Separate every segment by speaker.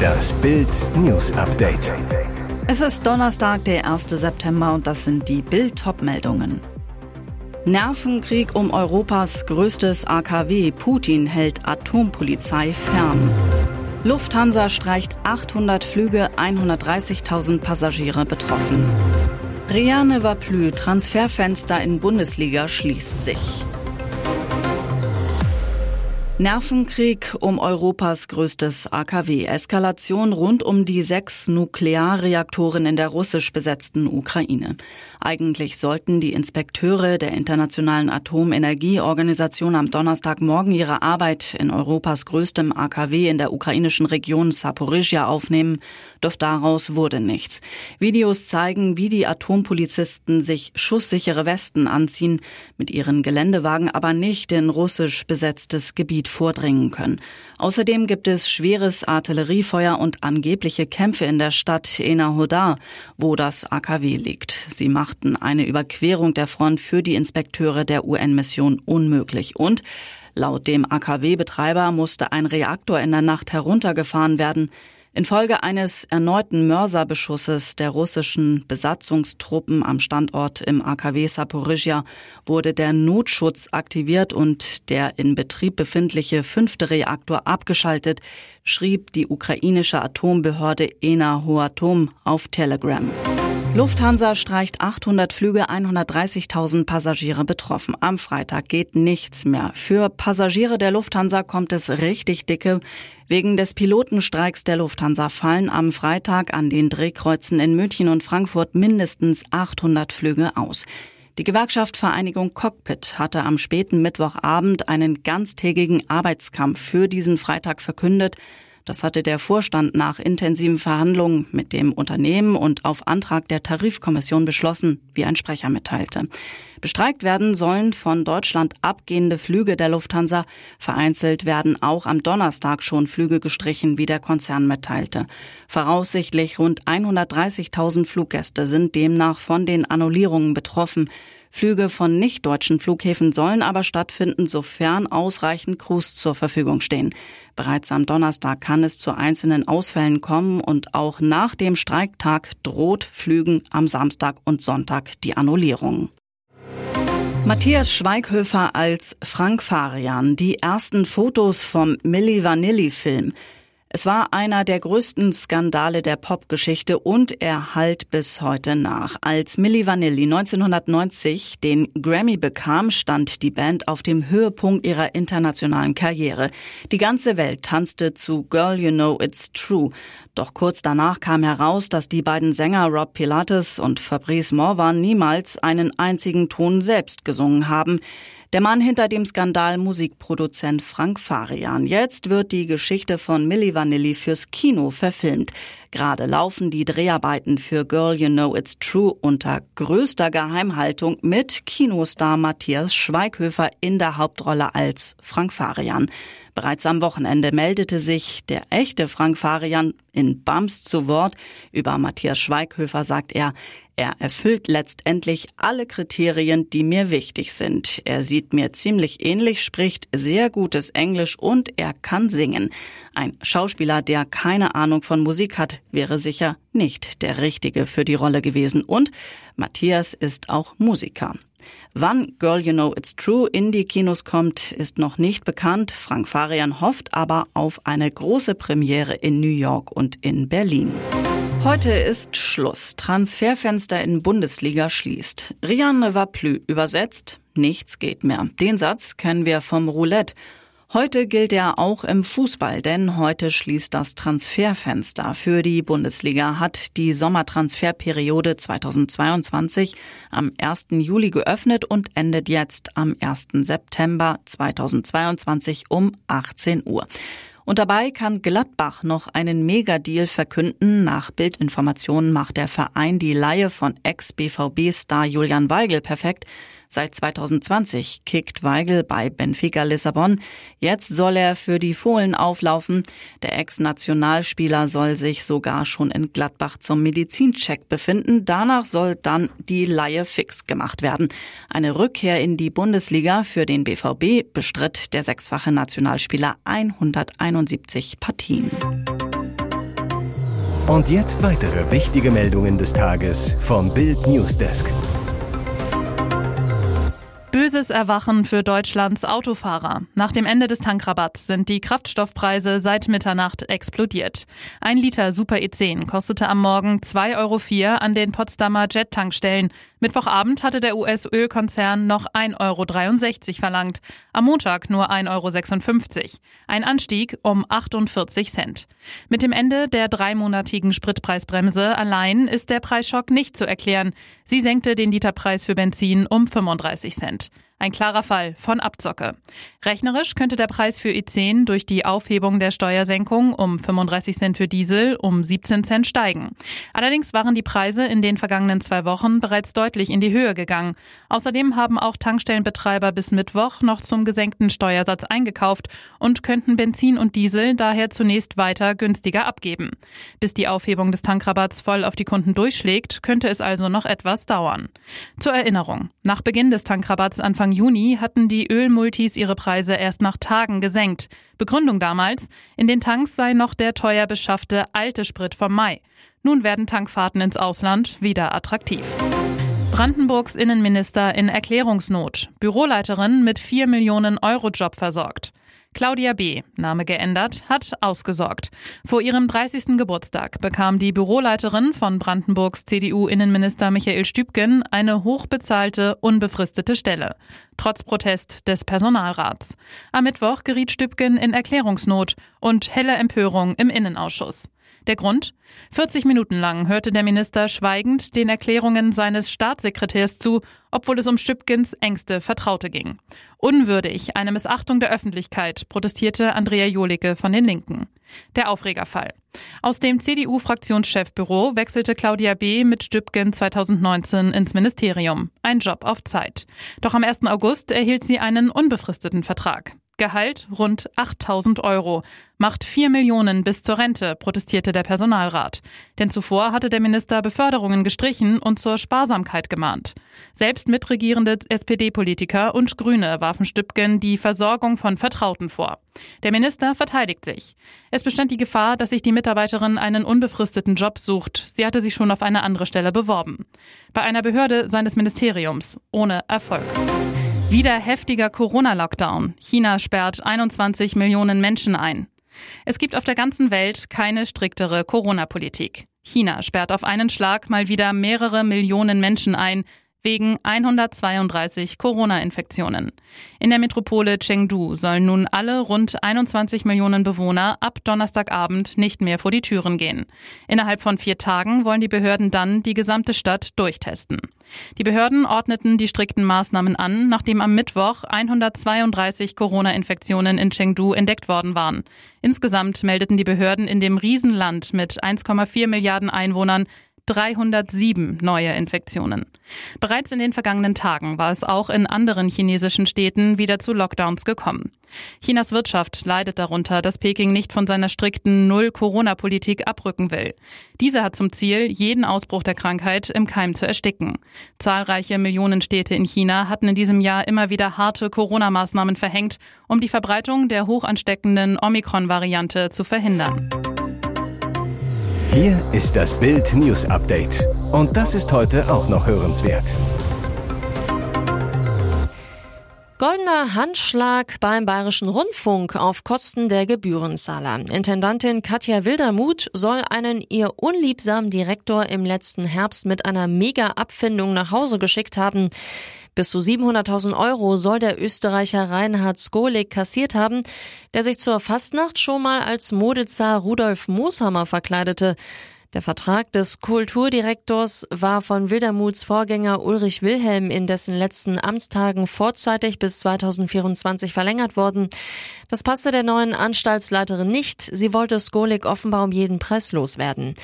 Speaker 1: Das Bild News Update.
Speaker 2: Es ist Donnerstag, der 1. September und das sind die Bild meldungen Nervenkrieg um Europas größtes AKW. Putin hält Atompolizei fern. Lufthansa streicht 800 Flüge, 130.000 Passagiere betroffen. Riane Vaplü, Transferfenster in Bundesliga schließt sich. Nervenkrieg um Europas größtes AKW. Eskalation rund um die sechs Nuklearreaktoren in der russisch besetzten Ukraine. Eigentlich sollten die Inspekteure der Internationalen Atomenergieorganisation am Donnerstagmorgen ihre Arbeit in Europas größtem AKW in der ukrainischen Region Saporizhia aufnehmen, doch daraus wurde nichts. Videos zeigen, wie die Atompolizisten sich schusssichere Westen anziehen, mit ihren Geländewagen aber nicht in russisch besetztes Gebiet vordringen können. Außerdem gibt es schweres Artilleriefeuer und angebliche Kämpfe in der Stadt Enahodar, wo das AKW liegt. Sie machten eine Überquerung der Front für die Inspekteure der UN-Mission unmöglich und Laut dem AKW-Betreiber musste ein Reaktor in der Nacht heruntergefahren werden. Infolge eines erneuten Mörserbeschusses der russischen Besatzungstruppen am Standort im AKW Saporizhia wurde der Notschutz aktiviert und der in Betrieb befindliche fünfte Reaktor abgeschaltet, schrieb die ukrainische Atombehörde Ena Hoatom auf Telegram. Lufthansa streicht 800 Flüge, 130.000 Passagiere betroffen. Am Freitag geht nichts mehr. Für Passagiere der Lufthansa kommt es richtig dicke. Wegen des Pilotenstreiks der Lufthansa fallen am Freitag an den Drehkreuzen in München und Frankfurt mindestens 800 Flüge aus. Die Gewerkschaft Vereinigung Cockpit hatte am späten Mittwochabend einen ganztägigen Arbeitskampf für diesen Freitag verkündet. Das hatte der Vorstand nach intensiven Verhandlungen mit dem Unternehmen und auf Antrag der Tarifkommission beschlossen, wie ein Sprecher mitteilte. Bestreikt werden sollen von Deutschland abgehende Flüge der Lufthansa. Vereinzelt werden auch am Donnerstag schon Flüge gestrichen, wie der Konzern mitteilte. Voraussichtlich rund 130.000 Fluggäste sind demnach von den Annullierungen betroffen. Flüge von nicht-deutschen Flughäfen sollen aber stattfinden, sofern ausreichend Crews zur Verfügung stehen. Bereits am Donnerstag kann es zu einzelnen Ausfällen kommen und auch nach dem Streiktag droht Flügen am Samstag und Sonntag die Annullierung. Matthias Schweighöfer als Frank Farian. Die ersten Fotos vom Milli Vanilli Film. Es war einer der größten Skandale der Popgeschichte und er halt bis heute nach. Als Milli Vanilli 1990 den Grammy bekam, stand die Band auf dem Höhepunkt ihrer internationalen Karriere. Die ganze Welt tanzte zu Girl You Know It's True. Doch kurz danach kam heraus, dass die beiden Sänger Rob Pilates und Fabrice Morvan niemals einen einzigen Ton selbst gesungen haben. Der Mann hinter dem Skandal Musikproduzent Frank Farian. Jetzt wird die Geschichte von Milli Vanilli fürs Kino verfilmt. Gerade laufen die Dreharbeiten für Girl You Know It's True unter größter Geheimhaltung mit Kinostar Matthias Schweighöfer in der Hauptrolle als Frank Farian. Bereits am Wochenende meldete sich der echte Frank Farian in Bams zu Wort. Über Matthias Schweighöfer sagt er, er erfüllt letztendlich alle Kriterien, die mir wichtig sind. Er sieht mir ziemlich ähnlich, spricht sehr gutes Englisch und er kann singen. Ein Schauspieler, der keine Ahnung von Musik hat, wäre sicher nicht der Richtige für die Rolle gewesen. Und Matthias ist auch Musiker. Wann Girl You Know It's True in die Kinos kommt, ist noch nicht bekannt. Frank Farian hofft aber auf eine große Premiere in New York und in Berlin. Heute ist Schluss. Transferfenster in Bundesliga schließt. Rianne Vaplü übersetzt, nichts geht mehr. Den Satz kennen wir vom Roulette. Heute gilt er auch im Fußball, denn heute schließt das Transferfenster für die Bundesliga, hat die Sommertransferperiode 2022 am 1. Juli geöffnet und endet jetzt am 1. September 2022 um 18 Uhr. Und dabei kann Gladbach noch einen Megadeal verkünden. Nach Bildinformationen macht der Verein die Laie von Ex-BVB-Star Julian Weigel perfekt. Seit 2020 kickt Weigel bei Benfica Lissabon. Jetzt soll er für die Fohlen auflaufen. Der Ex-Nationalspieler soll sich sogar schon in Gladbach zum Medizincheck befinden. Danach soll dann die Laie fix gemacht werden. Eine Rückkehr in die Bundesliga für den BVB bestritt der sechsfache Nationalspieler 171 Partien.
Speaker 1: Und jetzt weitere wichtige Meldungen des Tages vom Bild Newsdesk.
Speaker 3: Böses Erwachen für Deutschlands Autofahrer. Nach dem Ende des Tankrabatts sind die Kraftstoffpreise seit Mitternacht explodiert. Ein Liter Super E10 kostete am Morgen 2,04 Euro an den Potsdamer Jet-Tankstellen. Mittwochabend hatte der US-Ölkonzern noch 1,63 Euro verlangt, am Montag nur 1,56 Euro. Ein Anstieg um 48 Cent. Mit dem Ende der dreimonatigen Spritpreisbremse allein ist der Preisschock nicht zu erklären. Sie senkte den Literpreis für Benzin um 35 Cent. Ein klarer Fall von Abzocke. Rechnerisch könnte der Preis für E10 durch die Aufhebung der Steuersenkung um 35 Cent für Diesel um 17 Cent steigen. Allerdings waren die Preise in den vergangenen zwei Wochen bereits deutlich in die Höhe gegangen. Außerdem haben auch Tankstellenbetreiber bis Mittwoch noch zum gesenkten Steuersatz eingekauft und könnten Benzin und Diesel daher zunächst weiter günstiger abgeben. Bis die Aufhebung des Tankrabatts voll auf die Kunden durchschlägt, könnte es also noch etwas dauern. Zur Erinnerung, nach Beginn des Tankrabatts Anfang Anfang Juni hatten die Ölmultis ihre Preise erst nach Tagen gesenkt. Begründung damals, in den Tanks sei noch der teuer beschaffte alte Sprit vom Mai. Nun werden Tankfahrten ins Ausland wieder attraktiv. Brandenburgs Innenminister in Erklärungsnot. Büroleiterin mit 4 Millionen Euro Job versorgt. Claudia B., Name geändert, hat ausgesorgt. Vor ihrem 30. Geburtstag bekam die Büroleiterin von Brandenburgs CDU-Innenminister Michael Stübgen eine hochbezahlte, unbefristete Stelle. Trotz Protest des Personalrats. Am Mittwoch geriet Stübgen in Erklärungsnot und helle Empörung im Innenausschuss. Der Grund? 40 Minuten lang hörte der Minister schweigend den Erklärungen seines Staatssekretärs zu, obwohl es um Stübgens engste Vertraute ging. Unwürdig, eine Missachtung der Öffentlichkeit, protestierte Andrea Jolicke von den Linken. Der Aufregerfall. Aus dem CDU-Fraktionschefbüro wechselte Claudia B. mit Stübgen 2019 ins Ministerium. Ein Job auf Zeit. Doch am 1. August erhielt sie einen unbefristeten Vertrag. Gehalt rund 8000 Euro. Macht 4 Millionen bis zur Rente, protestierte der Personalrat. Denn zuvor hatte der Minister Beförderungen gestrichen und zur Sparsamkeit gemahnt. Selbst mitregierende SPD-Politiker und Grüne warfen Stübgen die Versorgung von Vertrauten vor. Der Minister verteidigt sich. Es bestand die Gefahr, dass sich die Mitarbeiterin einen unbefristeten Job sucht. Sie hatte sich schon auf eine andere Stelle beworben. Bei einer Behörde seines Ministeriums. Ohne Erfolg. Wieder heftiger Corona-Lockdown. China sperrt 21 Millionen Menschen ein. Es gibt auf der ganzen Welt keine striktere Corona-Politik. China sperrt auf einen Schlag mal wieder mehrere Millionen Menschen ein, wegen 132 Corona-Infektionen. In der Metropole Chengdu sollen nun alle rund 21 Millionen Bewohner ab Donnerstagabend nicht mehr vor die Türen gehen. Innerhalb von vier Tagen wollen die Behörden dann die gesamte Stadt durchtesten. Die Behörden ordneten die strikten Maßnahmen an, nachdem am Mittwoch 132 Corona-Infektionen in Chengdu entdeckt worden waren. Insgesamt meldeten die Behörden in dem Riesenland mit 1,4 Milliarden Einwohnern 307 neue Infektionen. Bereits in den vergangenen Tagen war es auch in anderen chinesischen Städten wieder zu Lockdowns gekommen. Chinas Wirtschaft leidet darunter, dass Peking nicht von seiner strikten Null-Corona-Politik abrücken will. Diese hat zum Ziel, jeden Ausbruch der Krankheit im Keim zu ersticken. Zahlreiche Millionenstädte in China hatten in diesem Jahr immer wieder harte Corona-Maßnahmen verhängt, um die Verbreitung der hochansteckenden Omikron-Variante zu verhindern.
Speaker 1: Hier ist das Bild News Update. Und das ist heute auch noch hörenswert.
Speaker 4: Goldener Handschlag beim Bayerischen Rundfunk auf Kosten der Gebührenzahler. Intendantin Katja Wildermuth soll einen ihr unliebsamen Direktor im letzten Herbst mit einer Mega-Abfindung nach Hause geschickt haben. Bis zu 700.000 Euro soll der Österreicher Reinhard Skolik kassiert haben, der sich zur Fastnacht schon mal als Modezar Rudolf Mooshammer verkleidete. Der Vertrag des Kulturdirektors war von Wildermuths Vorgänger Ulrich Wilhelm in dessen letzten Amtstagen vorzeitig bis 2024 verlängert worden. Das passte der neuen Anstaltsleiterin nicht. Sie wollte Skolik offenbar um jeden Preis loswerden.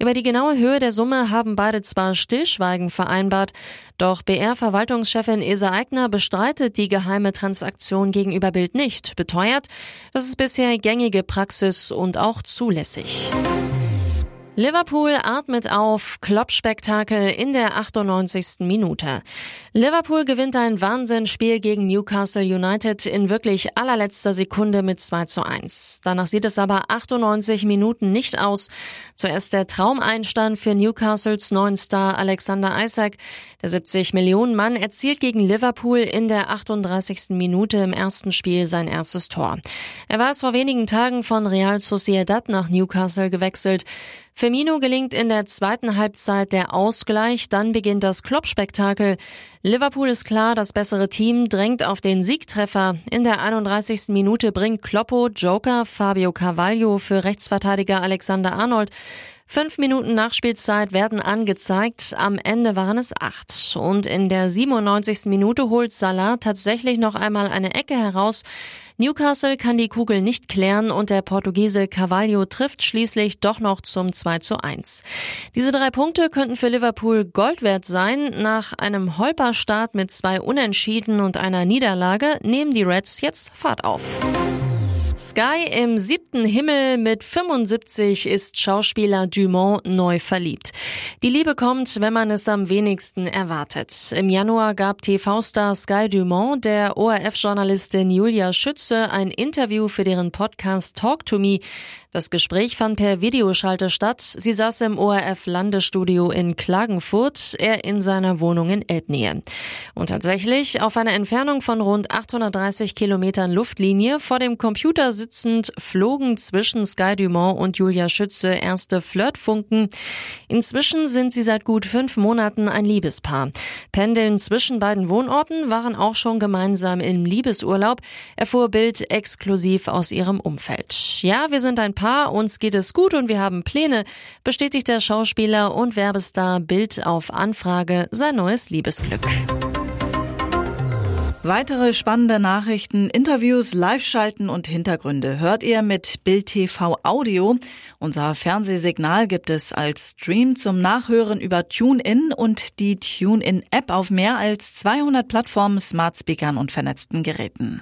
Speaker 4: Über die genaue Höhe der Summe haben beide zwar Stillschweigen vereinbart, doch BR-Verwaltungschefin Esa Eigner bestreitet die geheime Transaktion gegenüber Bild nicht, beteuert, das ist bisher gängige Praxis und auch zulässig. Liverpool atmet auf, Kloppspektakel in der 98. Minute. Liverpool gewinnt ein Wahnsinnsspiel gegen Newcastle United in wirklich allerletzter Sekunde mit 2 zu 1. Danach sieht es aber 98 Minuten nicht aus. Zuerst der Traumeinstand für Newcastles neuen Star Alexander Isaac. Der 70 Millionen Mann erzielt gegen Liverpool in der 38. Minute im ersten Spiel sein erstes Tor. Er war es vor wenigen Tagen von Real Sociedad nach Newcastle gewechselt. Firmino gelingt in der zweiten Halbzeit der Ausgleich, dann beginnt das Kloppspektakel. Liverpool ist klar, das bessere Team drängt auf den Siegtreffer. In der 31. Minute bringt Kloppo Joker Fabio Carvalho für Rechtsverteidiger Alexander Arnold. Fünf Minuten Nachspielzeit werden angezeigt. Am Ende waren es acht. Und in der 97. Minute holt Salah tatsächlich noch einmal eine Ecke heraus. Newcastle kann die Kugel nicht klären und der Portugiese Carvalho trifft schließlich doch noch zum 2 zu 1. Diese drei Punkte könnten für Liverpool Gold wert sein. Nach einem Holperstart mit zwei Unentschieden und einer Niederlage nehmen die Reds jetzt Fahrt auf. Sky im siebten Himmel mit 75 ist Schauspieler Dumont neu verliebt. Die Liebe kommt, wenn man es am wenigsten erwartet. Im Januar gab TV-Star Sky Dumont der ORF-Journalistin Julia Schütze ein Interview für deren Podcast Talk to Me. Das Gespräch fand per Videoschalte statt. Sie saß im ORF-Landesstudio in Klagenfurt, er in seiner Wohnung in Elbnähe. Und tatsächlich, auf einer Entfernung von rund 830 Kilometern Luftlinie vor dem Computer sitzend, flogen zwischen Sky Dumont und Julia Schütze erste Flirtfunken. Inzwischen sind sie seit gut fünf Monaten ein Liebespaar. Pendeln zwischen beiden Wohnorten waren auch schon gemeinsam im Liebesurlaub, erfuhr Bild exklusiv aus ihrem Umfeld. Ja, wir sind ein Paar, uns geht es gut und wir haben Pläne, bestätigt der Schauspieler und Werbestar Bild auf Anfrage sein neues Liebesglück.
Speaker 2: Weitere spannende Nachrichten, Interviews, Live-Schalten und Hintergründe hört ihr mit Bild TV Audio. Unser Fernsehsignal gibt es als Stream zum Nachhören über TuneIn und die TuneIn-App auf mehr als 200 Plattformen, Smart Speakern und vernetzten Geräten.